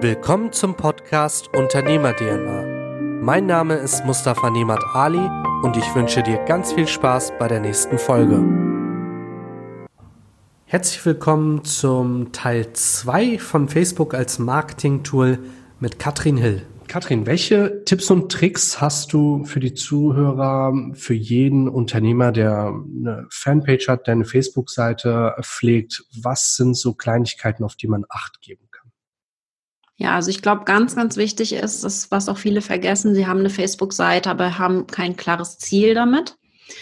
Willkommen zum Podcast Unternehmer DNA. Mein Name ist Mustafa Nemat Ali und ich wünsche dir ganz viel Spaß bei der nächsten Folge. Herzlich willkommen zum Teil 2 von Facebook als Marketing-Tool mit Katrin Hill. Katrin, welche Tipps und Tricks hast du für die Zuhörer, für jeden Unternehmer, der eine Fanpage hat, der eine Facebook-Seite pflegt? Was sind so Kleinigkeiten, auf die man Acht geben? Ja, also ich glaube, ganz, ganz wichtig ist, das, was auch viele vergessen, sie haben eine Facebook-Seite, aber haben kein klares Ziel damit.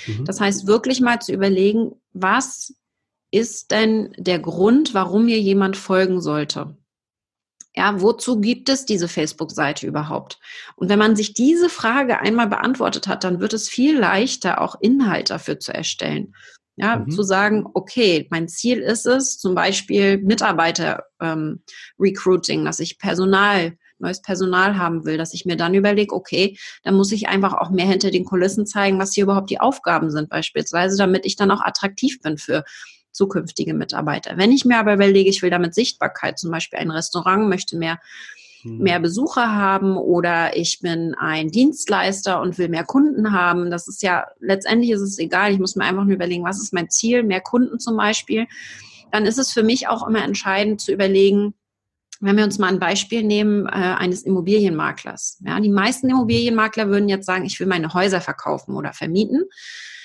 Mhm. Das heißt, wirklich mal zu überlegen, was ist denn der Grund, warum mir jemand folgen sollte? Ja, wozu gibt es diese Facebook-Seite überhaupt? Und wenn man sich diese Frage einmal beantwortet hat, dann wird es viel leichter, auch Inhalt dafür zu erstellen. Ja, mhm. zu sagen, okay, mein Ziel ist es, zum Beispiel Mitarbeiter-Recruiting, ähm, dass ich Personal, neues Personal haben will, dass ich mir dann überlege, okay, dann muss ich einfach auch mehr hinter den Kulissen zeigen, was hier überhaupt die Aufgaben sind, beispielsweise, damit ich dann auch attraktiv bin für zukünftige Mitarbeiter. Wenn ich mir aber überlege, ich will damit Sichtbarkeit, zum Beispiel ein Restaurant möchte mehr. Mehr Besucher haben oder ich bin ein Dienstleister und will mehr Kunden haben. Das ist ja, letztendlich ist es egal. Ich muss mir einfach nur überlegen, was ist mein Ziel? Mehr Kunden zum Beispiel. Dann ist es für mich auch immer entscheidend zu überlegen, wenn wir uns mal ein Beispiel nehmen äh, eines Immobilienmaklers. Ja, die meisten Immobilienmakler würden jetzt sagen, ich will meine Häuser verkaufen oder vermieten.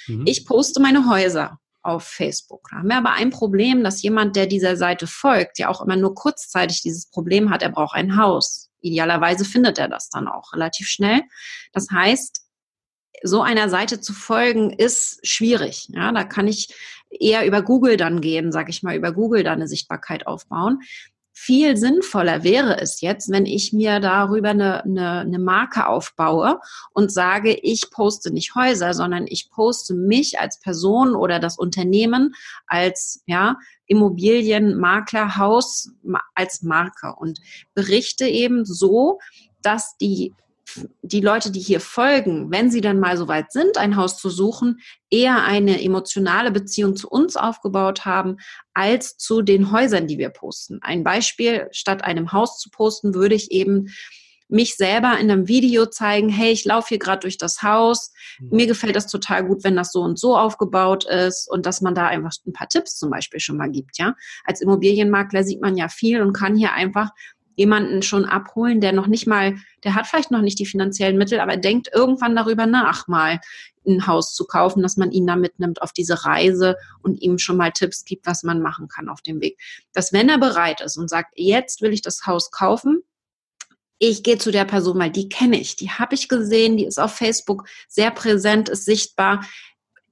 Mhm. Ich poste meine Häuser auf Facebook. Da haben wir aber ein Problem, dass jemand, der dieser Seite folgt, ja auch immer nur kurzzeitig dieses Problem hat, er braucht ein Haus. Idealerweise findet er das dann auch relativ schnell. Das heißt, so einer Seite zu folgen ist schwierig. Ja, da kann ich eher über Google dann gehen, sag ich mal, über Google dann eine Sichtbarkeit aufbauen. Viel sinnvoller wäre es jetzt, wenn ich mir darüber eine, eine, eine Marke aufbaue und sage, ich poste nicht Häuser, sondern ich poste mich als Person oder das Unternehmen als ja, Immobilienmaklerhaus als Marke und berichte eben so, dass die die Leute, die hier folgen, wenn sie dann mal so weit sind, ein Haus zu suchen, eher eine emotionale Beziehung zu uns aufgebaut haben, als zu den Häusern, die wir posten. Ein Beispiel, statt einem Haus zu posten, würde ich eben mich selber in einem Video zeigen, hey, ich laufe hier gerade durch das Haus, mhm. mir gefällt das total gut, wenn das so und so aufgebaut ist und dass man da einfach ein paar Tipps zum Beispiel schon mal gibt, ja. Als Immobilienmakler sieht man ja viel und kann hier einfach jemanden schon abholen, der noch nicht mal, der hat vielleicht noch nicht die finanziellen Mittel, aber denkt irgendwann darüber nach, mal ein Haus zu kaufen, dass man ihn da mitnimmt auf diese Reise und ihm schon mal Tipps gibt, was man machen kann auf dem Weg. Dass wenn er bereit ist und sagt, jetzt will ich das Haus kaufen, ich gehe zu der Person, weil die kenne ich, die habe ich gesehen, die ist auf Facebook sehr präsent, ist sichtbar.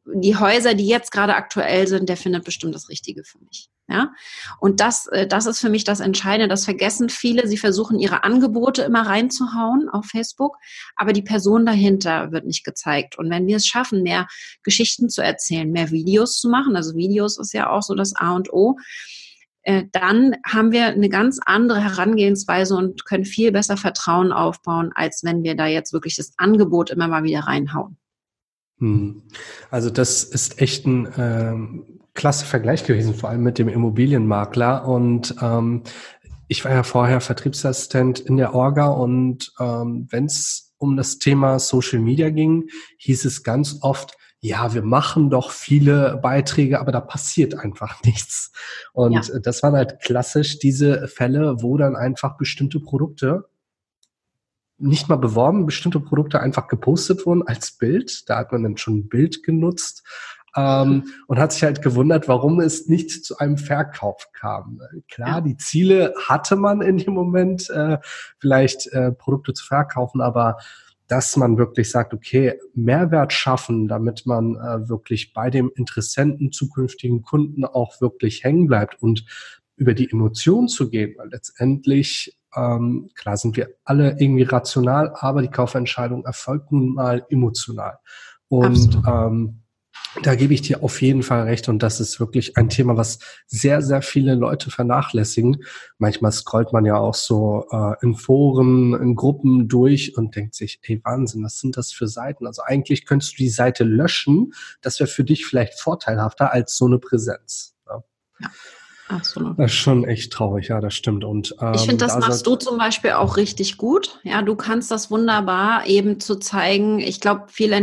Die Häuser, die jetzt gerade aktuell sind, der findet bestimmt das Richtige für mich. Ja, und das, äh, das ist für mich das Entscheidende. Das vergessen viele. Sie versuchen ihre Angebote immer reinzuhauen auf Facebook, aber die Person dahinter wird nicht gezeigt. Und wenn wir es schaffen, mehr Geschichten zu erzählen, mehr Videos zu machen, also Videos ist ja auch so das A und O, äh, dann haben wir eine ganz andere Herangehensweise und können viel besser Vertrauen aufbauen, als wenn wir da jetzt wirklich das Angebot immer mal wieder reinhauen. Hm. Also das ist echt ein ähm klasse Vergleich gewesen, vor allem mit dem Immobilienmakler. Und ähm, ich war ja vorher Vertriebsassistent in der Orga und ähm, wenn es um das Thema Social Media ging, hieß es ganz oft, ja, wir machen doch viele Beiträge, aber da passiert einfach nichts. Und ja. das waren halt klassisch diese Fälle, wo dann einfach bestimmte Produkte nicht mal beworben, bestimmte Produkte einfach gepostet wurden als Bild. Da hat man dann schon ein Bild genutzt, ähm, und hat sich halt gewundert, warum es nicht zu einem Verkauf kam. Klar, die Ziele hatte man in dem Moment, äh, vielleicht äh, Produkte zu verkaufen, aber dass man wirklich sagt, okay, Mehrwert schaffen, damit man äh, wirklich bei dem Interessenten, zukünftigen Kunden auch wirklich hängen bleibt und über die Emotionen zu gehen, weil letztendlich ähm, klar sind wir alle irgendwie rational, aber die Kaufentscheidung erfolgt nun mal emotional. Und ähm, da gebe ich dir auf jeden Fall recht und das ist wirklich ein Thema, was sehr, sehr viele Leute vernachlässigen. Manchmal scrollt man ja auch so äh, in Foren, in Gruppen durch und denkt sich, ey Wahnsinn, was sind das für Seiten? Also eigentlich könntest du die Seite löschen, das wäre für dich vielleicht vorteilhafter als so eine Präsenz. Ja. ja. Absolut. Das ist schon echt traurig, ja, das stimmt. Und ähm, ich finde, das da machst du zum Beispiel auch richtig gut. Ja, du kannst das wunderbar eben zu zeigen. Ich glaube, viel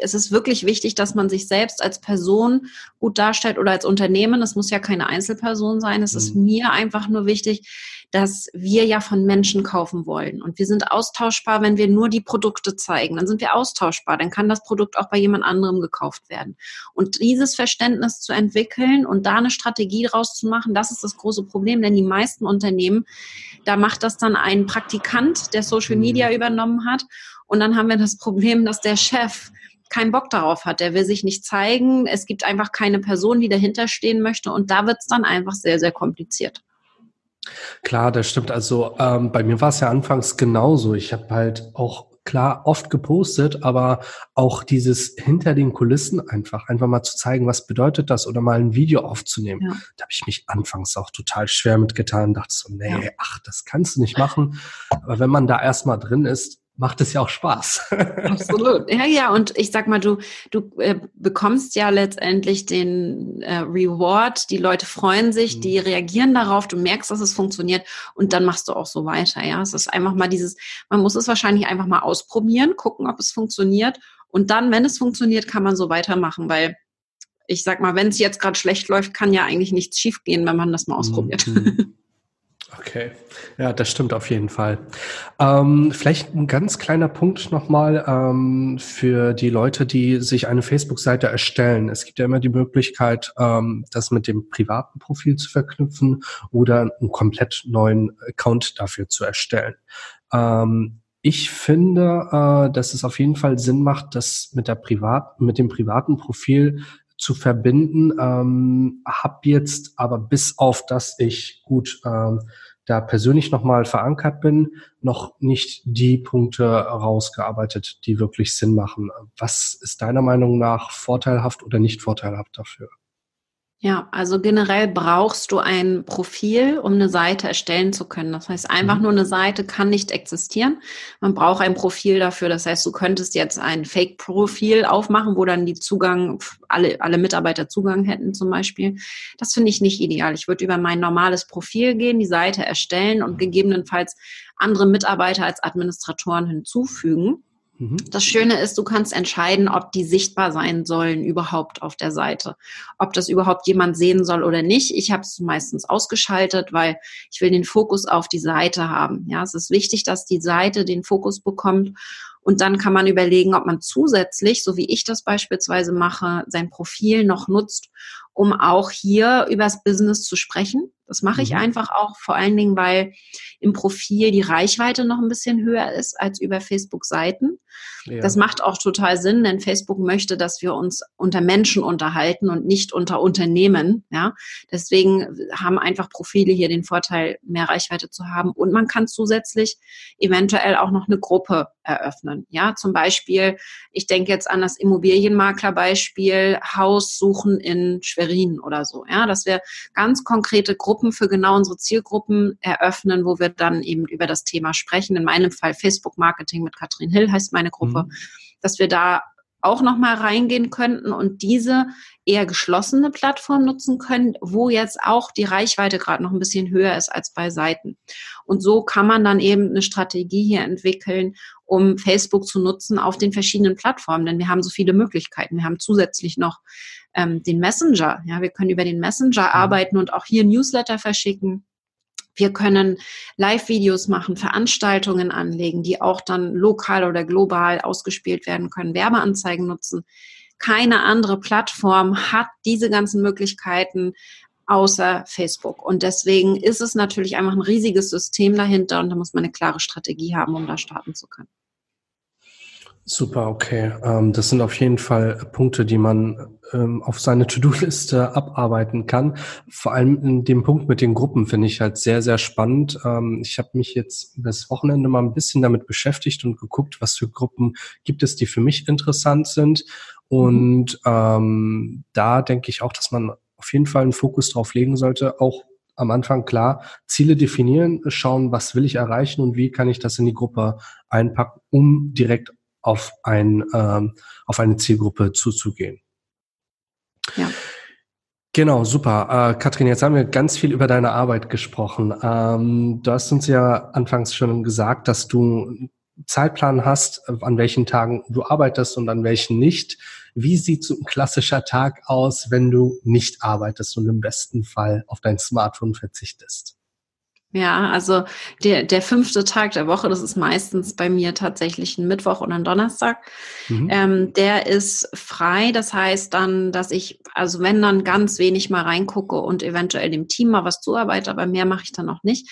es ist wirklich wichtig, dass man sich selbst als Person gut darstellt oder als Unternehmen. Es muss ja keine Einzelperson sein. Es mhm. ist mir einfach nur wichtig, dass wir ja von Menschen kaufen wollen. Und wir sind austauschbar, wenn wir nur die Produkte zeigen. Dann sind wir austauschbar. Dann kann das Produkt auch bei jemand anderem gekauft werden. Und dieses Verständnis zu entwickeln und da eine Strategie draus zu machen, das ist das große Problem. Denn die meisten Unternehmen, da macht das dann ein Praktikant, der Social Media mhm. übernommen hat. Und dann haben wir das Problem, dass der Chef keinen Bock darauf hat. Der will sich nicht zeigen. Es gibt einfach keine Person, die dahinter stehen möchte. Und da wird es dann einfach sehr, sehr kompliziert. Klar, das stimmt. Also ähm, bei mir war es ja anfangs genauso. Ich habe halt auch klar oft gepostet, aber auch dieses hinter den Kulissen einfach, einfach mal zu zeigen, was bedeutet das oder mal ein Video aufzunehmen. Ja. Da habe ich mich anfangs auch total schwer mitgetan, dachte so, nee, ja. ach, das kannst du nicht machen. Aber wenn man da erstmal drin ist, macht es ja auch Spaß. Absolut. Ja, ja, und ich sag mal, du, du äh, bekommst ja letztendlich den äh, Reward, die Leute freuen sich, mhm. die reagieren darauf, du merkst, dass es funktioniert und dann machst du auch so weiter. Ja, es ist einfach mal dieses, man muss es wahrscheinlich einfach mal ausprobieren, gucken, ob es funktioniert und dann, wenn es funktioniert, kann man so weitermachen, weil ich sag mal, wenn es jetzt gerade schlecht läuft, kann ja eigentlich nichts schiefgehen, wenn man das mal ausprobiert. Mhm. Okay, ja, das stimmt auf jeden Fall. Ähm, vielleicht ein ganz kleiner Punkt nochmal ähm, für die Leute, die sich eine Facebook-Seite erstellen. Es gibt ja immer die Möglichkeit, ähm, das mit dem privaten Profil zu verknüpfen oder einen komplett neuen Account dafür zu erstellen. Ähm, ich finde, äh, dass es auf jeden Fall Sinn macht, das mit der privat, mit dem privaten Profil zu verbinden. Ähm, hab jetzt aber bis auf dass ich gut ähm, da persönlich nochmal verankert bin, noch nicht die Punkte rausgearbeitet, die wirklich Sinn machen. Was ist deiner Meinung nach vorteilhaft oder nicht vorteilhaft dafür? Ja, also generell brauchst du ein Profil, um eine Seite erstellen zu können. Das heißt, einfach mhm. nur eine Seite kann nicht existieren. Man braucht ein Profil dafür. Das heißt, du könntest jetzt ein Fake-Profil aufmachen, wo dann die Zugang, alle, alle Mitarbeiter Zugang hätten zum Beispiel. Das finde ich nicht ideal. Ich würde über mein normales Profil gehen, die Seite erstellen und gegebenenfalls andere Mitarbeiter als Administratoren hinzufügen. Mhm. Das Schöne ist, du kannst entscheiden, ob die sichtbar sein sollen überhaupt auf der Seite. Ob das überhaupt jemand sehen soll oder nicht. Ich habe es meistens ausgeschaltet, weil ich will den Fokus auf die Seite haben. Ja, es ist wichtig, dass die Seite den Fokus bekommt. Und dann kann man überlegen, ob man zusätzlich, so wie ich das beispielsweise mache, sein Profil noch nutzt, um auch hier übers Business zu sprechen. Das mache ich mhm. einfach auch vor allen Dingen, weil im Profil die Reichweite noch ein bisschen höher ist als über Facebook-Seiten. Ja. Das macht auch total Sinn, denn Facebook möchte, dass wir uns unter Menschen unterhalten und nicht unter Unternehmen. Ja, deswegen haben einfach Profile hier den Vorteil, mehr Reichweite zu haben. Und man kann zusätzlich eventuell auch noch eine Gruppe eröffnen. Ja, zum Beispiel, ich denke jetzt an das Immobilienmaklerbeispiel Haus suchen in Schwerin oder so. Ja, dass wir ganz konkrete Gruppen für genau unsere Zielgruppen eröffnen, wo wir dann eben über das Thema sprechen. In meinem Fall Facebook Marketing mit Katrin Hill heißt meine Gruppe, mhm. dass wir da auch noch mal reingehen könnten und diese eher geschlossene Plattform nutzen können, wo jetzt auch die Reichweite gerade noch ein bisschen höher ist als bei Seiten. Und so kann man dann eben eine Strategie hier entwickeln, um Facebook zu nutzen auf den verschiedenen Plattformen, denn wir haben so viele Möglichkeiten. Wir haben zusätzlich noch ähm, den Messenger. Ja, wir können über den Messenger mhm. arbeiten und auch hier Newsletter verschicken. Wir können Live-Videos machen, Veranstaltungen anlegen, die auch dann lokal oder global ausgespielt werden können, Werbeanzeigen nutzen. Keine andere Plattform hat diese ganzen Möglichkeiten außer Facebook. Und deswegen ist es natürlich einfach ein riesiges System dahinter und da muss man eine klare Strategie haben, um da starten zu können. Super, okay. Ähm, das sind auf jeden Fall Punkte, die man ähm, auf seine To-Do-Liste abarbeiten kann. Vor allem in dem Punkt mit den Gruppen finde ich halt sehr, sehr spannend. Ähm, ich habe mich jetzt das Wochenende mal ein bisschen damit beschäftigt und geguckt, was für Gruppen gibt es, die für mich interessant sind. Und ähm, da denke ich auch, dass man auf jeden Fall einen Fokus drauf legen sollte, auch am Anfang klar Ziele definieren, schauen, was will ich erreichen und wie kann ich das in die Gruppe einpacken, um direkt auf, ein, ähm, auf eine Zielgruppe zuzugehen. Ja. Genau, super. Äh, Katrin, jetzt haben wir ganz viel über deine Arbeit gesprochen. Ähm, du hast uns ja anfangs schon gesagt, dass du einen Zeitplan hast, an welchen Tagen du arbeitest und an welchen nicht. Wie sieht so ein klassischer Tag aus, wenn du nicht arbeitest und im besten Fall auf dein Smartphone verzichtest? Ja, also der, der fünfte Tag der Woche, das ist meistens bei mir tatsächlich ein Mittwoch oder ein Donnerstag, mhm. ähm, der ist frei. Das heißt dann, dass ich, also wenn dann ganz wenig mal reingucke und eventuell dem Team mal was zuarbeite, aber mehr mache ich dann auch nicht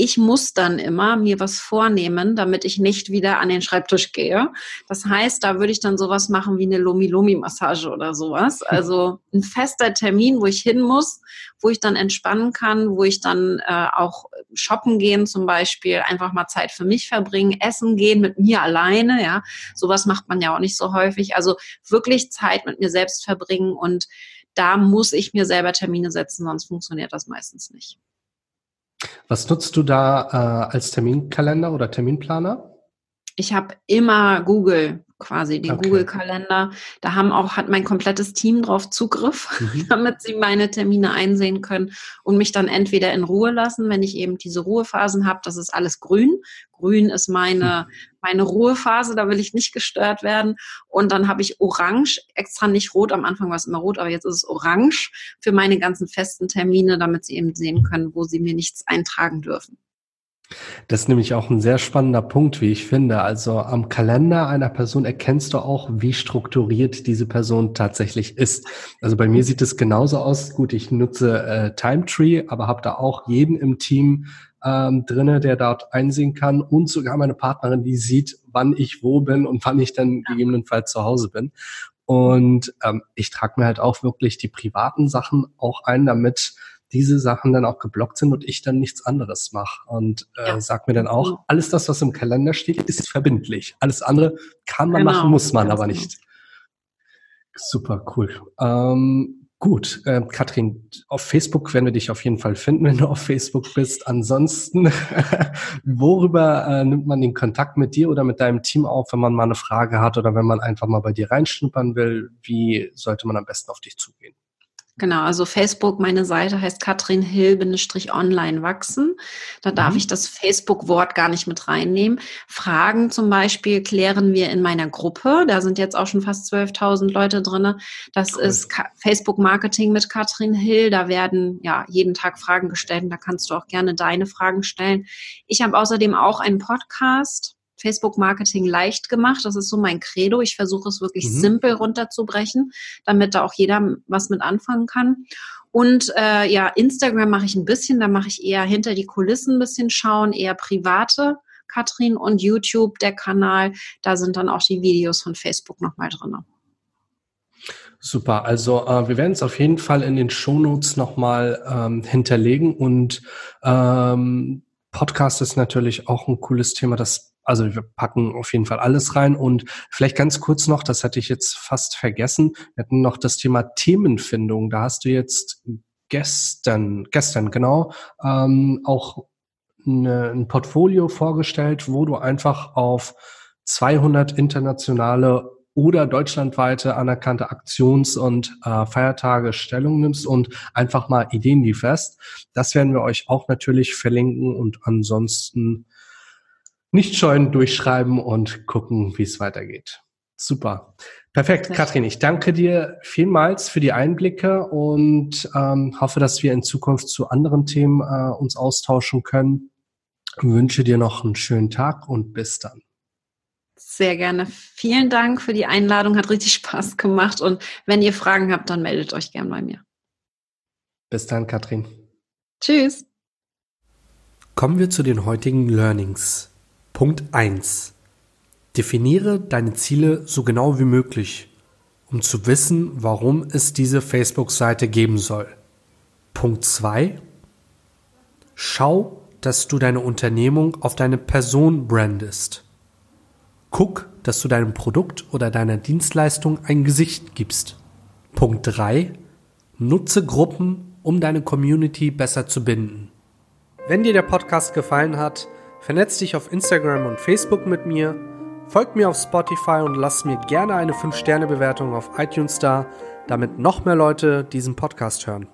ich muss dann immer mir was vornehmen, damit ich nicht wieder an den Schreibtisch gehe. Das heißt, da würde ich dann sowas machen wie eine Lomi-Lomi-Massage oder sowas. Also ein fester Termin, wo ich hin muss, wo ich dann entspannen kann, wo ich dann äh, auch shoppen gehen zum Beispiel, einfach mal Zeit für mich verbringen, essen gehen mit mir alleine, ja. Sowas macht man ja auch nicht so häufig. Also wirklich Zeit mit mir selbst verbringen und da muss ich mir selber Termine setzen, sonst funktioniert das meistens nicht. Was nutzt du da äh, als Terminkalender oder Terminplaner? Ich habe immer Google quasi den okay. Google-Kalender. Da haben auch, hat mein komplettes Team drauf Zugriff, mhm. damit sie meine Termine einsehen können und mich dann entweder in Ruhe lassen, wenn ich eben diese Ruhephasen habe. Das ist alles grün. Grün ist meine, mhm. meine Ruhephase, da will ich nicht gestört werden. Und dann habe ich orange, extra nicht rot, am Anfang war es immer rot, aber jetzt ist es orange für meine ganzen festen Termine, damit sie eben sehen können, wo sie mir nichts eintragen dürfen. Das ist nämlich auch ein sehr spannender Punkt, wie ich finde. Also am Kalender einer Person erkennst du auch, wie strukturiert diese Person tatsächlich ist. Also bei mir sieht es genauso aus. Gut, ich nutze äh, Timetree, aber habe da auch jeden im Team ähm, drinne, der dort einsehen kann und sogar meine Partnerin, die sieht, wann ich wo bin und wann ich dann gegebenenfalls zu Hause bin. Und ähm, ich trage mir halt auch wirklich die privaten Sachen auch ein, damit diese Sachen dann auch geblockt sind und ich dann nichts anderes mache. Und äh, ja. sag mir dann auch, mhm. alles das, was im Kalender steht, ist verbindlich. Alles andere kann man genau. machen, muss man aber genau. nicht. Super cool. Ähm, gut, äh, Katrin, auf Facebook werden wir dich auf jeden Fall finden, wenn du auf Facebook bist. Ansonsten, worüber äh, nimmt man den Kontakt mit dir oder mit deinem Team auf, wenn man mal eine Frage hat oder wenn man einfach mal bei dir reinschnuppern will? Wie sollte man am besten auf dich zugehen? Genau, also Facebook, meine Seite heißt Katrin Hill-Online wachsen. Da darf mhm. ich das Facebook-Wort gar nicht mit reinnehmen. Fragen zum Beispiel klären wir in meiner Gruppe. Da sind jetzt auch schon fast 12.000 Leute drinne. Das cool. ist Facebook-Marketing mit Katrin Hill. Da werden ja jeden Tag Fragen gestellt und da kannst du auch gerne deine Fragen stellen. Ich habe außerdem auch einen Podcast Facebook-Marketing leicht gemacht. Das ist so mein Credo. Ich versuche es wirklich mhm. simpel runterzubrechen, damit da auch jeder was mit anfangen kann. Und äh, ja, Instagram mache ich ein bisschen, da mache ich eher hinter die Kulissen ein bisschen schauen, eher private Katrin und YouTube, der Kanal, da sind dann auch die Videos von Facebook nochmal drin. Super, also äh, wir werden es auf jeden Fall in den Shownotes nochmal ähm, hinterlegen und ähm, Podcast ist natürlich auch ein cooles Thema, das also wir packen auf jeden Fall alles rein und vielleicht ganz kurz noch, das hatte ich jetzt fast vergessen, wir hatten noch das Thema Themenfindung. Da hast du jetzt gestern, gestern genau, ähm, auch eine, ein Portfolio vorgestellt, wo du einfach auf 200 internationale oder deutschlandweite anerkannte Aktions- und äh, Feiertage Stellung nimmst und einfach mal Ideen lieferst. Das werden wir euch auch natürlich verlinken und ansonsten nicht scheuen, durchschreiben und gucken, wie es weitergeht. Super. Perfekt, Katrin. Ich danke dir vielmals für die Einblicke und ähm, hoffe, dass wir in Zukunft zu anderen Themen äh, uns austauschen können. Ich wünsche dir noch einen schönen Tag und bis dann. Sehr gerne. Vielen Dank für die Einladung. Hat richtig Spaß gemacht. Und wenn ihr Fragen habt, dann meldet euch gern bei mir. Bis dann, Katrin. Tschüss. Kommen wir zu den heutigen Learnings. Punkt 1. Definiere deine Ziele so genau wie möglich, um zu wissen, warum es diese Facebook-Seite geben soll. Punkt 2. Schau, dass du deine Unternehmung auf deine Person brandest. Guck, dass du deinem Produkt oder deiner Dienstleistung ein Gesicht gibst. Punkt 3. Nutze Gruppen, um deine Community besser zu binden. Wenn dir der Podcast gefallen hat, Vernetz dich auf Instagram und Facebook mit mir, Folgt mir auf Spotify und lasst mir gerne eine 5-Sterne-Bewertung auf iTunes da, damit noch mehr Leute diesen Podcast hören.